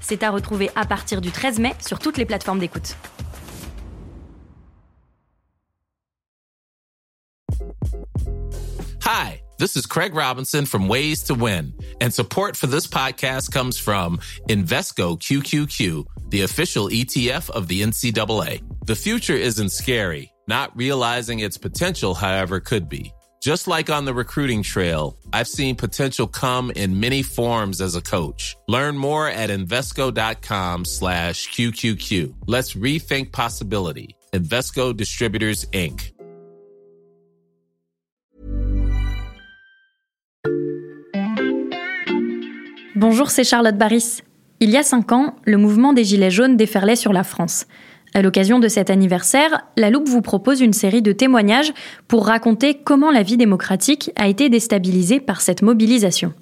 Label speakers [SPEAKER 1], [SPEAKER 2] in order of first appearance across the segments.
[SPEAKER 1] C'est à retrouver à partir du 13 mai sur toutes les plateformes d'écoute.
[SPEAKER 2] Hi, this is Craig Robinson from Ways to Win, and support for this podcast comes from Invesco QQQ, the official ETF of the NCAA. The future isn't scary. Not realizing its potential, however, could be. Just like on the recruiting trail, I've seen potential come in many forms as a coach. Learn more at Invesco.com slash QQQ. Let's rethink possibility. Invesco Distributors, Inc.
[SPEAKER 1] Bonjour, c'est Charlotte Baris. Il y a cinq ans, le mouvement des Gilets jaunes déferlait sur la France. À l'occasion de cet anniversaire, La Loupe vous propose une série de témoignages pour raconter comment la vie démocratique a été déstabilisée par cette mobilisation.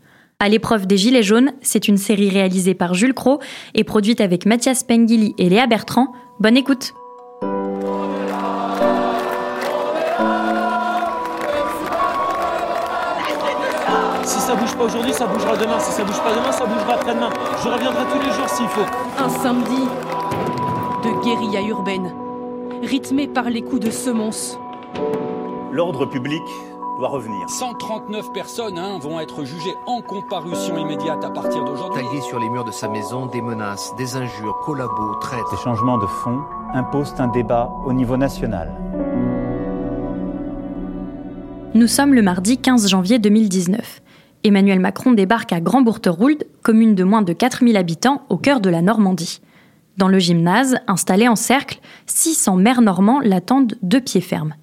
[SPEAKER 1] À l'épreuve des Gilets jaunes, c'est une série réalisée par Jules Cro et produite avec Mathias Pengili et Léa Bertrand. Bonne écoute!
[SPEAKER 3] Si ça bouge pas aujourd'hui, ça bougera demain. Si ça bouge pas demain, ça bougera après-demain. Je reviendrai tous les jours s'il faut.
[SPEAKER 4] Un samedi de guérilla urbaine, rythmé par les coups de semonce.
[SPEAKER 5] L'ordre public doit revenir.
[SPEAKER 6] 139 personnes hein, vont être jugées en comparution immédiate à partir d'aujourd'hui.
[SPEAKER 7] Taillé sur les murs de sa maison, des menaces, des injures, collabos, traites.
[SPEAKER 8] Ces changements de fond imposent un débat au niveau national.
[SPEAKER 1] Nous sommes le mardi 15 janvier 2019. Emmanuel Macron débarque à Grand-Bourterould, commune de moins de 4000 habitants au cœur de la Normandie. Dans le gymnase, installé en cercle, 600 maires normands l'attendent de pied ferme.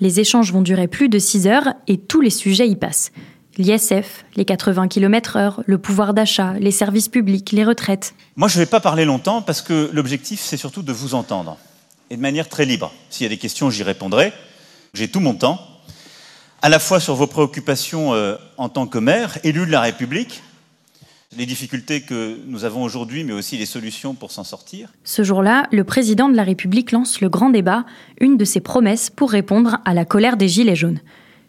[SPEAKER 1] Les échanges vont durer plus de 6 heures et tous les sujets y passent. L'ISF, les 80 km/h, le pouvoir d'achat, les services publics, les retraites.
[SPEAKER 5] Moi, je ne vais pas parler longtemps parce que l'objectif, c'est surtout de vous entendre. Et de manière très libre. S'il y a des questions, j'y répondrai. J'ai tout mon temps à la fois sur vos préoccupations euh, en tant que maire, élu de la République, les difficultés que nous avons aujourd'hui, mais aussi les solutions pour s'en sortir.
[SPEAKER 1] Ce jour-là, le président de la République lance le grand débat, une de ses promesses pour répondre à la colère des Gilets jaunes.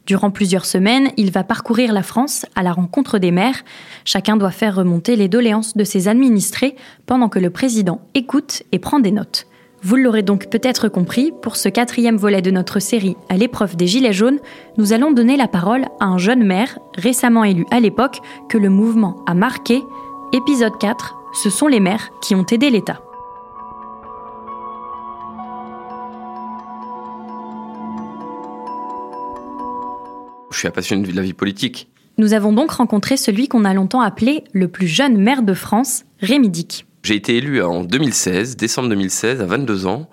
[SPEAKER 1] Durant plusieurs semaines, il va parcourir la France à la rencontre des maires. Chacun doit faire remonter les doléances de ses administrés pendant que le président écoute et prend des notes. Vous l'aurez donc peut-être compris, pour ce quatrième volet de notre série à l'épreuve des Gilets jaunes, nous allons donner la parole à un jeune maire, récemment élu à l'époque, que le mouvement a marqué. Épisode 4, ce sont les maires qui ont aidé l'État.
[SPEAKER 9] Je suis un passionné de la vie politique.
[SPEAKER 1] Nous avons donc rencontré celui qu'on a longtemps appelé le plus jeune maire de France, Rémi Dick.
[SPEAKER 9] J'ai été élu en 2016, décembre 2016, à 22 ans.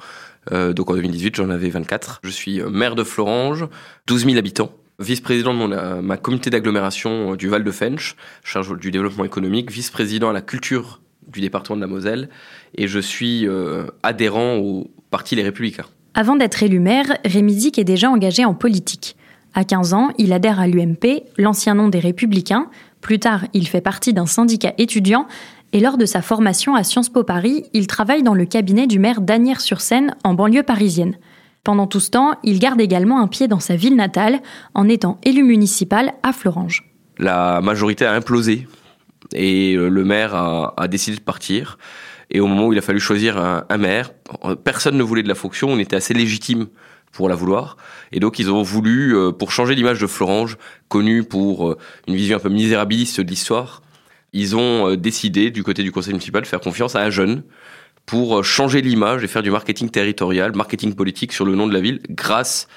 [SPEAKER 9] Euh, donc en 2018, j'en avais 24. Je suis maire de Florange, 12 000 habitants. Vice-président de euh, ma communauté d'agglomération euh, du Val de Fench, charge du développement économique, vice-président à la culture du département de la Moselle, et je suis euh, adhérent au parti Les Républicains.
[SPEAKER 1] Avant d'être élu maire, Rémi Dick est déjà engagé en politique. À 15 ans, il adhère à l'UMP, l'ancien nom des Républicains. Plus tard, il fait partie d'un syndicat étudiant et lors de sa formation à Sciences Po Paris, il travaille dans le cabinet du maire d'Agnières-sur-Seine en banlieue parisienne. Pendant tout ce temps, il garde également un pied dans sa ville natale en étant élu municipal à Florange.
[SPEAKER 9] La majorité a implosé et euh, le maire a, décidé de partir. Et au moment où il a fallu choisir un, un, maire, personne ne voulait de la fonction, on était assez légitime pour la vouloir. Et donc ils ont voulu, euh, pour changer l'image de Florange, connue pour euh, une vision un peu misérabiliste de l'histoire, ils ont euh, décidé du côté du conseil municipal de faire confiance à un jeune pour changer l'image et faire du marketing territorial, marketing politique sur le nom de la ville grâce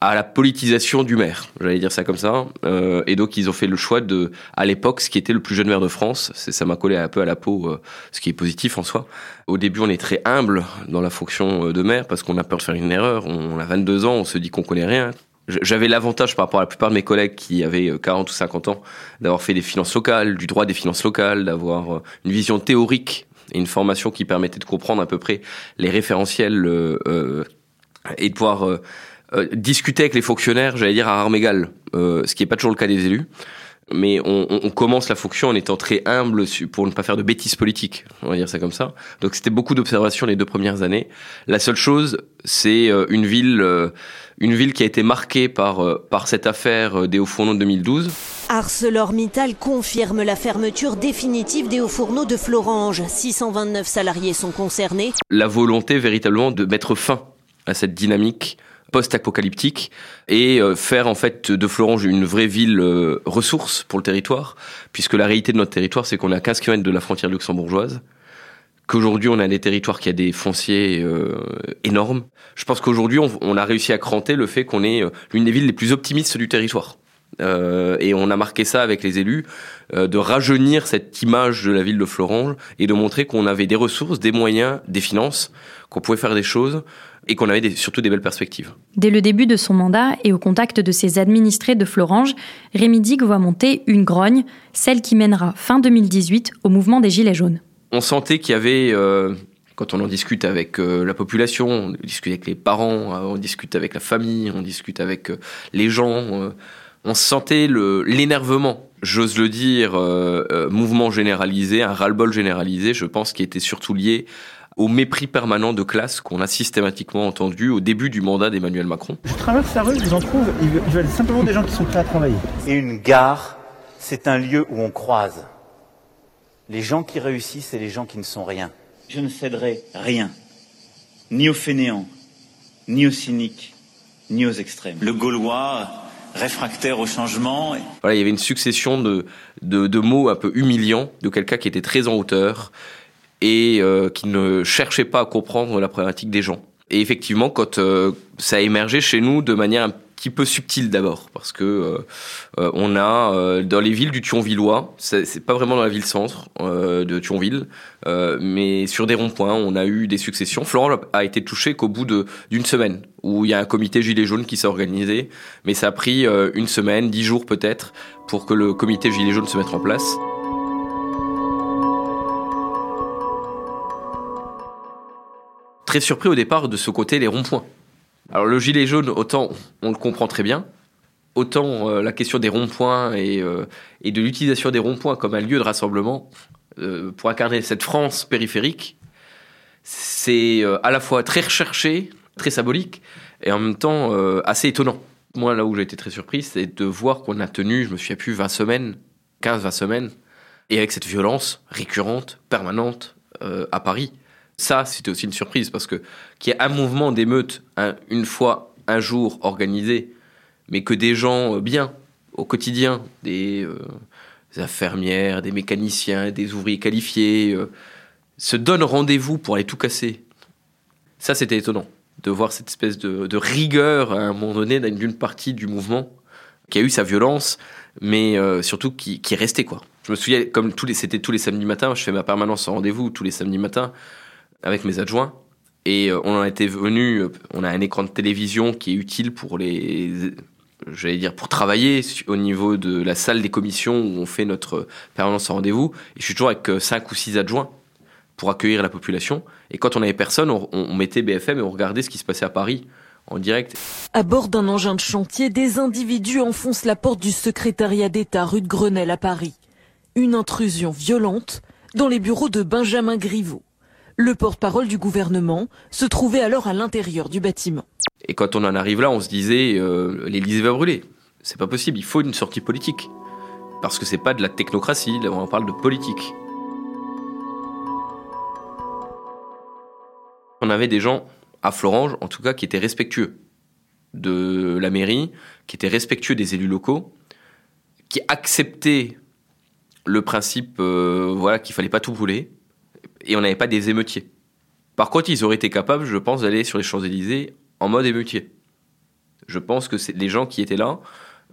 [SPEAKER 9] à la politisation du maire, j'allais dire ça comme ça. Euh, et donc ils ont fait le choix de, à l'époque, ce qui était le plus jeune maire de France. Ça m'a collé un peu à la peau, euh, ce qui est positif en soi. Au début, on est très humble dans la fonction de maire parce qu'on a peur de faire une erreur. On a 22 ans, on se dit qu'on connaît rien. J'avais l'avantage par rapport à la plupart de mes collègues qui avaient 40 ou 50 ans d'avoir fait des finances locales, du droit des finances locales, d'avoir une vision théorique et une formation qui permettait de comprendre à peu près les référentiels et de pouvoir discuter avec les fonctionnaires, j'allais dire à armes égales, ce qui n'est pas toujours le cas des élus mais on, on, commence la fonction en étant très humble pour ne pas faire de bêtises politiques, on va dire ça comme ça. Donc c'était beaucoup d'observations les deux premières années. La seule chose, c'est euh, une ville, euh, une ville qui a été marquée par euh, par cette affaire des hauts fourneaux de 2012.
[SPEAKER 10] ArcelorMittal confirme la fermeture définitive des hauts fourneaux de Florange. 629 salariés sont concernés.
[SPEAKER 9] La volonté véritablement de mettre fin à cette dynamique post-apocalyptique et euh, faire en fait de Florange une vraie ville euh, ressource pour le territoire, puisque la réalité de notre territoire, c'est qu'on est à 15 km de la frontière luxembourgeoise, qu'aujourd'hui on a des territoires qui a des fonciers euh, énormes. Je pense qu'aujourd'hui on, a réussi à cranter le fait qu'on est l'une des villes les plus optimistes du territoire. et on a marqué ça avec les élus, de rajeunir cette image de la ville de Florange et de montrer qu'on avait des ressources, des moyens, des finances, qu'on pouvait faire des choses et qu'on avait surtout des belles perspectives.
[SPEAKER 1] Dès le début de son mandat et au contact de ses administrés de Florange, Rémi Digue voit monter une grogne, celle qui mènera fin 2018 au mouvement des Gilets jaunes.
[SPEAKER 9] On sentait qu'il y avait, euh, quand on en discute avec euh, la population, on discute avec les parents, euh, on discute avec la famille, on discute avec les gens, on sentait l'énervement j'ose le dire, mouvement généralisé, un ras-le-bol généralisé, je pense, qui était surtout lié au mépris permanent de classe qu'on a systématiquement entendu au début du mandat d'Emmanuel Macron.
[SPEAKER 8] Je traverse la rue, je vous en trouve, ils veulent simplement des gens qui sont prêts à travailler.
[SPEAKER 5] Et une gare, c'est un lieu où on croise. Les gens qui réussissent et les gens qui ne sont rien. Je ne céderai rien, ni aux fainéants, ni aux cyniques, ni aux extrêmes. Le Gaulois, réfractaire au changement.
[SPEAKER 9] Voilà, il y avait une succession de, de, de mots un peu humiliants de quelqu'un qui était très en hauteur, et euh, qui ne cherchait pas à comprendre la problématique des gens. Et effectivement, quand euh, ça a émergé chez nous de manière un petit peu subtile d'abord, parce que euh, on a dans les villes du Thionvillois, c'est pas vraiment dans la ville centre de Thionville, mais sur des ronds-points, on a eu des successions. Florent a été touché qu'au bout d'une semaine, où il y a un comité Gilets jaunes qui s'est organisé, mais ça a pris une semaine, dix jours peut-être, pour que le comité Gilets jaunes se mette en place. Très surpris au départ de ce côté les ronds-points. Alors le gilet jaune, autant on le comprend très bien, autant euh, la question des ronds-points et, euh, et, de l'utilisation des ronds-points comme un lieu de rassemblement euh, pour incarner cette France périphérique, c'est à la fois très recherché, très symbolique et en même temps assez étonnant. Moi, là où j'ai été très surpris, c'est de voir qu'on a tenu, je me souviens plus, 20 semaines, 15-20 semaines, et avec cette violence récurrente, permanente à Paris. Ça, c'était aussi une surprise parce que qu'il y ait un mouvement d'émeute une fois, un jour organisé, mais que des gens euh, bien au quotidien, des, euh, infirmières, des mécaniciens, des ouvriers qualifiés, euh, se donnent rendez-vous pour aller tout casser. Ça, c'était étonnant de voir cette espèce de, rigueur à un moment donné d'une partie du mouvement qui a eu sa violence, mais surtout qui, est resté quoi. Je me souviens, comme c'était tous les samedis matins, je fais ma permanence en rendez-vous tous les samedis matins avec mes adjoints. Et euh, on en était venu, euh, on a un écran de télévision qui est utile pour les, j'allais dire, pour travailler au niveau de la salle des commissions où on fait notre permanence en rendez-vous. Et je suis toujours avec euh, cinq ou six adjoints pour accueillir la population. Et quand on avait personne, on, mettait BFM et on regardait ce qui se passait à Paris en direct.
[SPEAKER 10] À bord d'un engin de chantier, des individus enfoncent la porte du secrétariat d'État rue de Grenelle à Paris. Une intrusion violente dans les bureaux de Benjamin Griveaux. Le porte-parole du gouvernement se trouvait alors à l'intérieur du bâtiment.
[SPEAKER 9] Et quand on en arrive là, on se disait euh, l'Élysée va brûler. C'est pas possible, il faut une sortie politique. Parce que c'est pas de la technocratie, on parle de politique. On avait des gens à Florange, en tout cas, qui étaient respectueux de la mairie, qui étaient respectueux des élus locaux, qui acceptaient le principe, euh, voilà, qu'il fallait pas tout brûler, et on n'avait pas des émeutiers. Par contre, ils auraient été capables, je pense, d'aller sur les Champs-Élysées en mode émeutier. Je pense que les gens qui étaient là,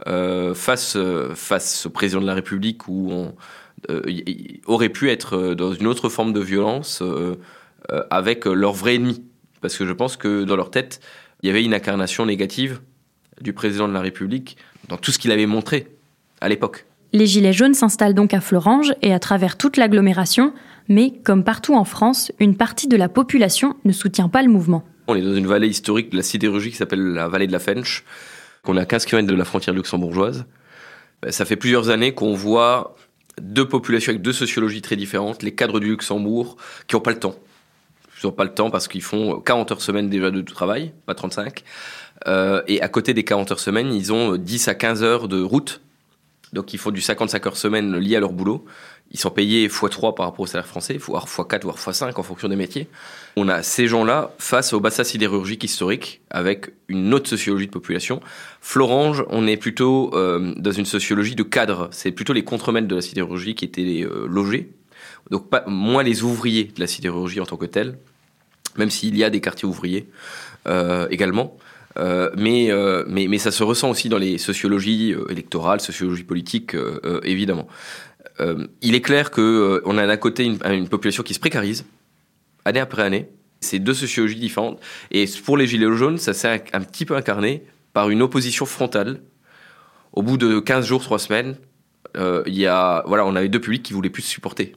[SPEAKER 9] euh, face, euh, face au président de la République, où on euh, aurait pu être dans une autre forme de violence avec leur vrai ennemi. Parce que je pense que dans leur tête, il y avait une incarnation négative du président de la République dans tout ce qu'il avait montré à l'époque.
[SPEAKER 1] Les Gilets jaunes s'installent donc à Florange et à travers toute l'agglomération, Mais, comme partout en France, une partie de la population ne soutient pas le mouvement.
[SPEAKER 9] On est dans une vallée historique de la sidérurgie qui s'appelle la vallée de la Fench, qu'on est à 15 km de la frontière luxembourgeoise. Ben, ça fait plusieurs années qu'on voit deux populations avec deux sociologies très différentes, les cadres du Luxembourg, qui n'ont pas le temps. Ils n'ont pas le temps parce qu'ils font 40 heures semaine déjà de travail, pas 35. Euh, et à côté des 40 heures semaine, ils ont 10 à 15 heures de route. Donc ils font du 55 heures semaine lié à leur boulot. Ils sont payés x3 par rapport au salaire français, voire x4, voire x5 en fonction des métiers. On a ces gens-là face au bassin sidérurgique historique avec une autre sociologie de population. Florange, on est plutôt euh, dans une sociologie de cadre. C'est plutôt les contremaîtres de la sidérurgie qui étaient euh, logés. Donc pas, moins les ouvriers de la sidérurgie en tant que tels, même s'il y a des quartiers ouvriers euh, également. Euh, mais, euh, mais, mais ça se ressent aussi dans les sociologies euh, électorales, sociologie politique, évidemment. Il est clair que on a d'un côté une, population qui se précarise année après année. C'est deux sociologies différentes. Et pour les Gilets jaunes, ça s'est un, petit peu incarné par une opposition frontale. Au bout de 15 jours, 3 semaines, il y a, voilà, on avait deux publics qui voulaient plus se supporter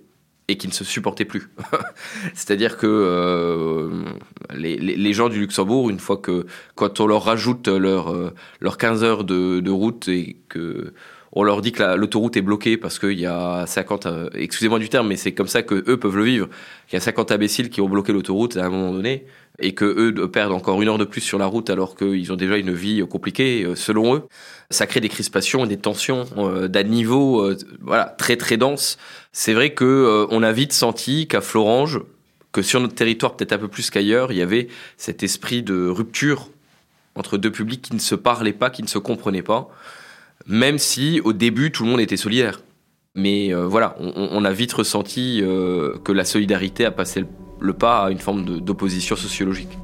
[SPEAKER 9] et qui ne se supportaient plus. C'est-à-dire que euh, les, gens du Luxembourg, une fois que quand on leur rajoute leur, euh, leurs 15 heures de, route et que on leur dit que l'autoroute est bloquée parce qu'il y a 50, euh, excusez-moi du terme, mais c'est comme ça que eux peuvent le vivre. Il y a 50 imbéciles qui ont bloqué l'autoroute à un moment donné et que eux perdent encore une heure de plus sur la route alors qu'ils ont déjà une vie compliquée selon eux. Ça crée des crispations et des tensions d'un niveau voilà très très dense c'est vrai que euh, on a vite senti qu'à Florange, que sur notre territoire peut-être un peu plus qu'ailleurs, il y avait cet esprit de rupture entre deux publics qui ne se parlaient pas, qui ne se comprenaient pas, même si au début tout le monde était solidaire. Mais euh, voilà, on, a vite ressenti euh, que la solidarité a passé le pas à une forme d'opposition sociologique.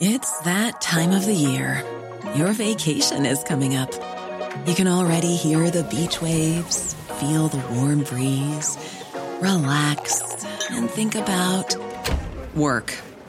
[SPEAKER 11] It's that time of the year. Your vacation is coming up. You can already hear the beach waves, feel the warm breeze, relax, and think about work.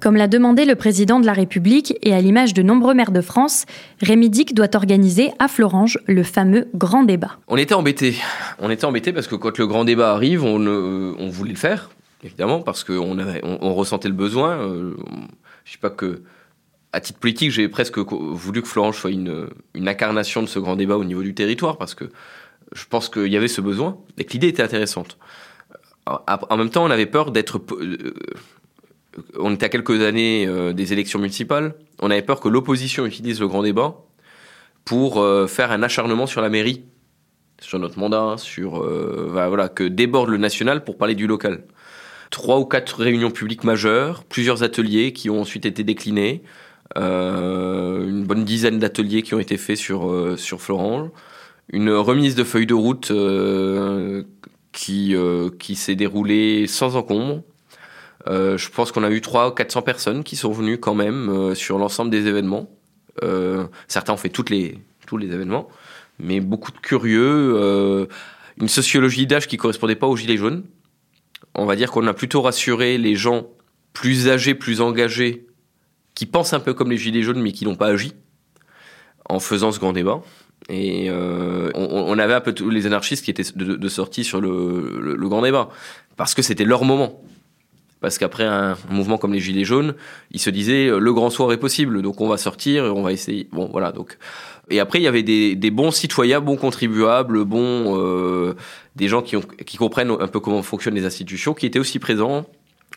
[SPEAKER 1] Comme l'a demandé le président de la République et à l'image de nombreux maires de France, Rémi Dick doit organiser à Florange le fameux grand débat.
[SPEAKER 9] On était embêtés. On était embêtés parce que quand le grand débat arrive, on, voulait le faire, évidemment, parce qu'on on, ressentait le besoin. Euh, je sais pas que à titre politique, j'ai presque voulu que Florange soit une, une, incarnation de ce grand débat au niveau du territoire, parce que je pense qu'il y avait ce besoin et que l'idée était intéressante. En même temps, on avait peur d'être euh, on était à quelques années euh, des élections municipales. On avait peur que l'opposition utilise le grand débat pour euh, faire un acharnement sur la mairie, sur notre mandat, sur euh, voilà que déborde le national pour parler du local. Trois ou quatre réunions publiques majeures, plusieurs ateliers qui ont ensuite été déclinés, une bonne dizaine d'ateliers qui ont été faits sur sur Florange, une remise de feuilles de route qui qui s'est déroulée sans encombre euh, je pense qu'on a eu 300 ou 400 personnes qui sont venues quand même euh, sur l'ensemble des événements. Euh, certains ont fait toutes les, tous les événements, mais beaucoup de curieux. une sociologie d'âge qui correspondait pas aux gilets jaunes. On va dire qu'on a plutôt rassuré les gens plus âgés, plus engagés, qui pensent un peu comme les gilets jaunes, mais qui n'ont pas agi, en faisant ce grand débat. Et on, avait un peu tous les anarchistes qui étaient de, sortie sur le, le grand débat, parce que c'était leur moment parce qu'après un, mouvement comme les Gilets jaunes, ils se disaient euh, le grand soir est possible, donc on va sortir, on va essayer. Bon, voilà. Donc, et après il y avait des, des bons citoyens, bons contribuables, bons euh, des gens qui, ont, qui comprennent un peu comment fonctionnent les institutions, qui étaient aussi présents,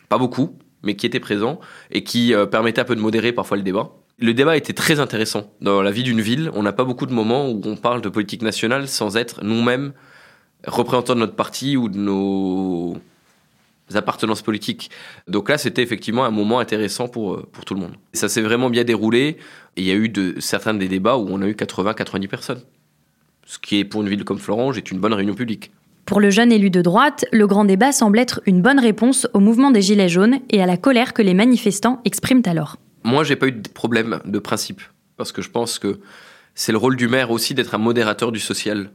[SPEAKER 9] pas beaucoup, mais qui étaient présents et qui euh, permettaient un peu de modérer parfois le débat. Le débat était très intéressant dans la vie d'une ville. On n'a pas beaucoup de moments où on parle de politique nationale sans être nous-mêmes représentants de notre parti ou de nos appartenances politiques. Donc là, c'était effectivement un moment intéressant pour, euh, pour tout le monde. ça s'est vraiment bien déroulé. Et il y a eu de, certains des débats où on a eu 80-90 personnes. Ce qui est pour une ville comme Florange est une bonne réunion publique.
[SPEAKER 1] Pour le jeune élu de droite, le grand débat semble être une bonne réponse au mouvement des Gilets jaunes et à la colère que les manifestants expriment alors.
[SPEAKER 9] Moi, j'ai pas eu de problème de principe parce que je pense que c'est le rôle du maire aussi d'être un modérateur du social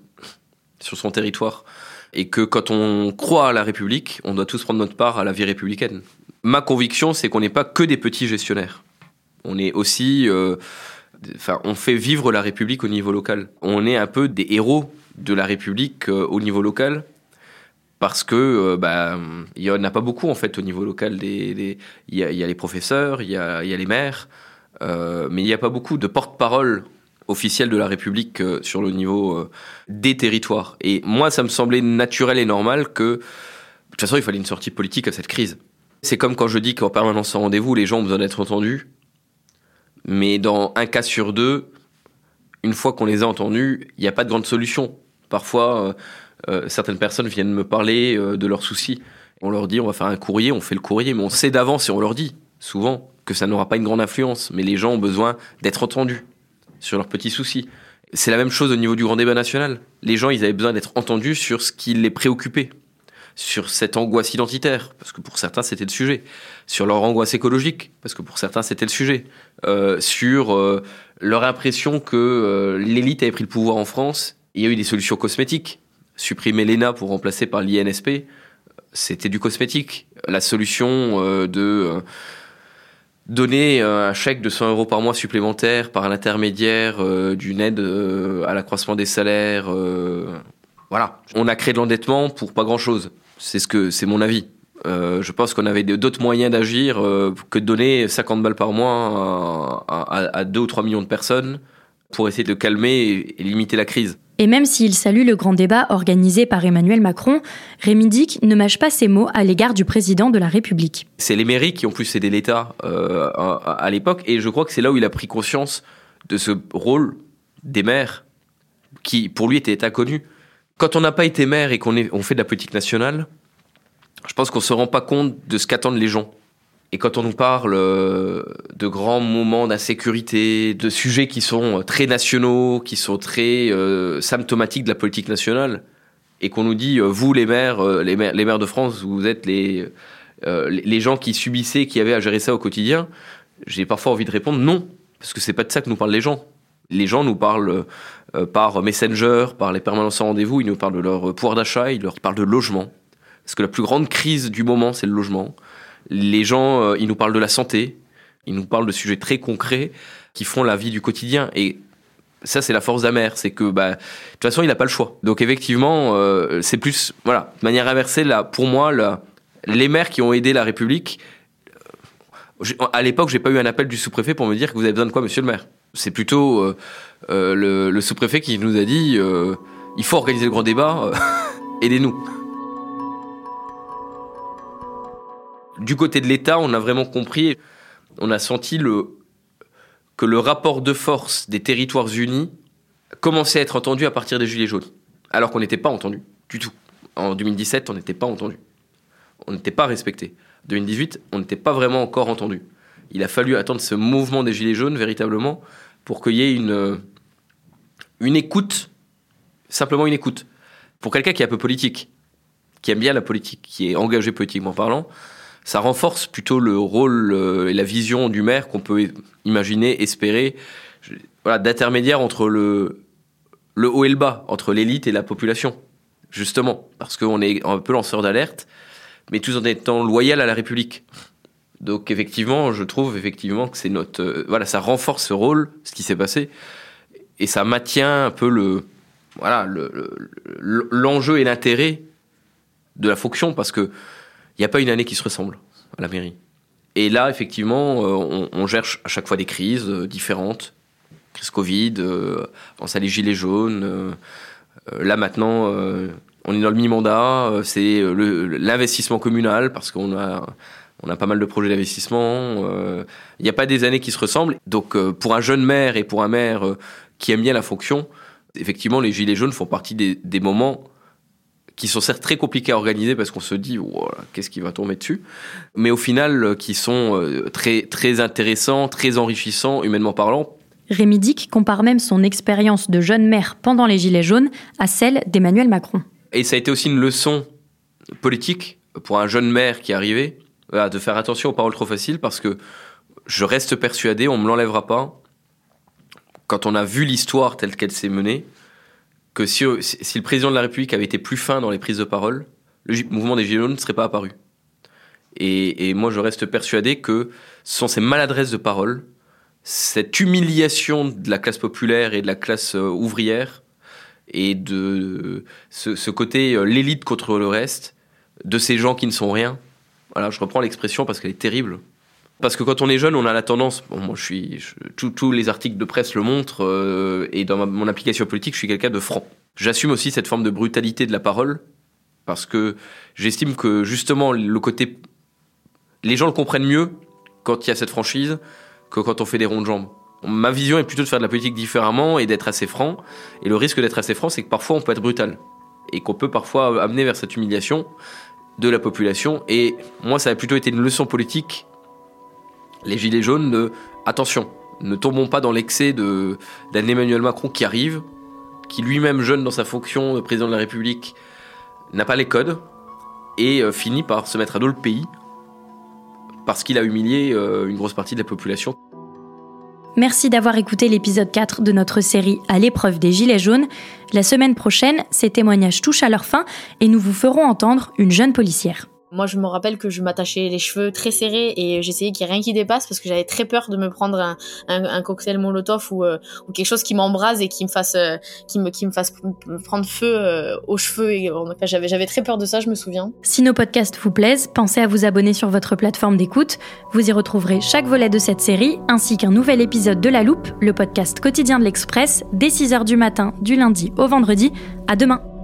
[SPEAKER 9] sur son territoire et que quand on croit à la République, on doit tous prendre notre part à la vie républicaine. Ma conviction, c'est qu'on n'est pas que des petits gestionnaires. On est aussi, euh, enfin, on fait vivre la République au niveau local. On est un peu des héros de la République euh, au niveau local parce que euh, bah, y en a pas beaucoup en fait au niveau local. Il, y a, les professeurs, il y a, il y a les maires, mais il n'y a pas beaucoup de porte-parole officielle de la République sur le niveau des territoires. Et moi, ça me semblait naturel et normal que, de toute façon, il fallait une sortie politique à cette crise. C'est comme quand je dis qu'en permanence en rendez-vous, les gens ont besoin d'être entendus. Mais dans un cas sur deux, une fois qu'on les a entendus, il n'y a pas de grande solution. Parfois, euh, euh, certaines personnes viennent me parler euh, de leurs soucis. On leur dit on va faire un courrier, on fait le courrier, mais on sait d'avance et on leur dit souvent que ça n'aura pas une grande influence. Mais les gens ont besoin d'être entendus sur leurs petits soucis. C'est la même chose au niveau du grand débat national. Les gens, ils avaient besoin d'être entendus sur ce qui les préoccupait sur cette angoisse identitaire, parce que pour certains c'était le sujet, sur leur angoisse écologique, parce que pour certains c'était le sujet, euh, sur euh, leur impression que euh, l'élite avait pris le pouvoir en France. Il y a eu des solutions cosmétiques. Supprimer l'ENA pour remplacer par l'INSP, c'était du cosmétique. La solution de donner un chèque de 100 euros par mois supplémentaire par l'intermédiaire d'une aide à l'accroissement des salaires, voilà. On a créé de l'endettement pour pas grand chose. C'est ce que c'est mon avis. Euh, je pense qu'on avait d'autres moyens d'agir euh, que de donner 50 balles par mois à, 2 ou 3 millions de personnes pour essayer de calmer et, limiter la crise.
[SPEAKER 1] Et même s'il salue le grand débat organisé par Emmanuel Macron, Rémi Dick ne mâche pas ses mots à l'égard du président de la République.
[SPEAKER 9] C'est les mairies qui ont pu céder l'État euh, à, l'époque, et je crois que c'est là où il a pris conscience de ce rôle des maires, qui pour lui était inconnu quand on n'a pas été maire et qu'on on fait de la politique nationale, je pense qu'on se rend pas compte de ce qu'attendent les gens. Et quand on nous parle euh, de grands moments d'insécurité, de sujets qui sont très nationaux, qui sont très euh, symptomatiques de la politique nationale, et qu'on nous dit, euh, vous les maires, les maires, de France, vous êtes les, les gens qui subissaient, qui avaient à gérer ça au quotidien, j'ai parfois envie de répondre non, parce que c'est pas de ça que nous parlent les gens. Les gens nous parlent euh, par Messenger, par les permanences en rendez-vous, ils nous parlent de leur pouvoir d'achat, ils leur parlent de logement. Parce que la plus grande crise du moment, c'est le logement. Les gens, euh, ils nous parlent de la santé, ils nous parlent de sujets très concrets qui font la vie du quotidien. Et ça, c'est la force d'Amer, c'est que bah, de toute façon, il n'a pas le choix. Donc effectivement, euh, c'est plus, voilà, de manière inversée, là, pour moi, les maires qui ont aidé la République, à l'époque, j'ai pas eu un appel du sous-préfet pour me dire que vous avez besoin de quoi, monsieur le maire. C'est plutôt euh, euh, le, sous-préfet qui nous a dit euh, il faut organiser le grand débat, aidez-nous. Du côté de l'État, on a vraiment compris, on a senti le, que le rapport de force des territoires unis commençait à être entendu à partir des Gilets jaunes, alors qu'on n'était pas entendu du tout. En 2017, on n'était pas entendu. On n'était pas respecté. En 2018, on n'était pas vraiment encore entendu. Il a fallu attendre ce mouvement des Gilets jaunes véritablement pour qu'il y ait une, une écoute, simplement une écoute. Pour quelqu'un qui est un peu politique, qui aime bien la politique, qui est engagé politiquement parlant, ça renforce plutôt le rôle euh, et la vision du maire qu'on peut imaginer, espérer, voilà, d'intermédiaire entre le, le haut et le bas, entre l'élite et la population. Justement, parce qu'on est un peu lanceur d'alerte, mais tout en étant loyal à la République. Donc effectivement, je trouve effectivement que c'est notre euh, voilà, ça renforce ce rôle, ce qui s'est passé, et ça maintient un peu le voilà l'enjeu le, et l'intérêt de la fonction parce que n'y a pas une année qui se ressemble à la mairie. Et là, effectivement, euh, on, gère à chaque fois des crises euh, différentes, crise Covid, on a les gilets jaunes. là maintenant, on est dans le mi-mandat, c'est l'investissement communal parce qu'on a on a pas mal de projets d'investissement. Il n'y a pas des années qui se ressemblent. Donc, pour un jeune maire et pour un maire qui aime bien la fonction, effectivement, les gilets jaunes font partie des, moments qui sont certes très compliqués à organiser parce qu'on se dit qu'est-ce qui va tomber dessus, mais au final qui sont très très intéressants, très enrichissants humainement parlant.
[SPEAKER 1] Rémi Dick compare même son expérience de jeune maire pendant les gilets jaunes à celle d'Emmanuel Macron.
[SPEAKER 9] Et ça a été aussi une leçon politique pour un jeune maire qui arrivait de faire attention aux paroles trop faciles parce que je reste persuadé, on me l'enlèvera pas, quand on a vu l'histoire telle qu'elle s'est menée, que si, si, le président de la République avait été plus fin dans les prises de parole, le mouvement des Gilets jaunes ne serait pas apparu. Et, et, moi, je reste persuadé que ce sont ces maladresses de parole, cette humiliation de la classe populaire et de la classe euh, ouvrière, et de ce, ce côté euh, l'élite contre le reste, de ces gens qui ne sont rien. Voilà, je reprends l'expression parce qu'elle est terrible. Parce que quand on est jeune, on a la tendance. Bon, moi, je suis. tous les articles de presse le montrent, euh, et dans mon application politique, je suis quelqu'un de franc. J'assume aussi cette forme de brutalité de la parole, parce que j'estime que justement, le côté. Les gens le comprennent mieux quand il y a cette franchise que quand on fait des ronds de jambes. Ma vision est plutôt de faire de la politique différemment et d'être assez franc. Et le risque d'être assez franc, c'est que parfois on peut être brutal. Et qu'on peut parfois amener vers cette humiliation de la population. Et moi, ça a plutôt été une leçon politique les gilets jaunes, ne, attention, ne tombons pas dans l'excès d'un Emmanuel Macron qui arrive, qui lui-même jeune dans sa fonction de président de la République n'a pas les codes et euh, finit par se mettre à dos le pays parce qu'il a humilié euh, une grosse partie de la population.
[SPEAKER 1] Merci d'avoir écouté l'épisode 4 de notre série À l'épreuve des Gilets jaunes. La semaine prochaine, ces témoignages touchent à leur fin et nous vous ferons entendre une jeune policière.
[SPEAKER 12] Moi, je me rappelle que je m'attachais les cheveux très serrés et j'essayais qu'il n'y ait rien qui dépasse parce que j'avais très peur de me prendre un, cocktail Molotov ou, euh, ou, quelque chose qui m'embrase et qui me fasse, euh, qui me, qui me fasse prendre feu euh, aux cheveux. Et, j'avais, j'avais très peur de ça, je me souviens.
[SPEAKER 1] Si nos podcasts vous plaisent, pensez à vous abonner sur votre plateforme d'écoute. Vous y retrouverez chaque volet de cette série ainsi qu'un nouvel épisode de La Loupe, le podcast quotidien de l'Express, dès 6h du matin, du lundi au vendredi. À demain!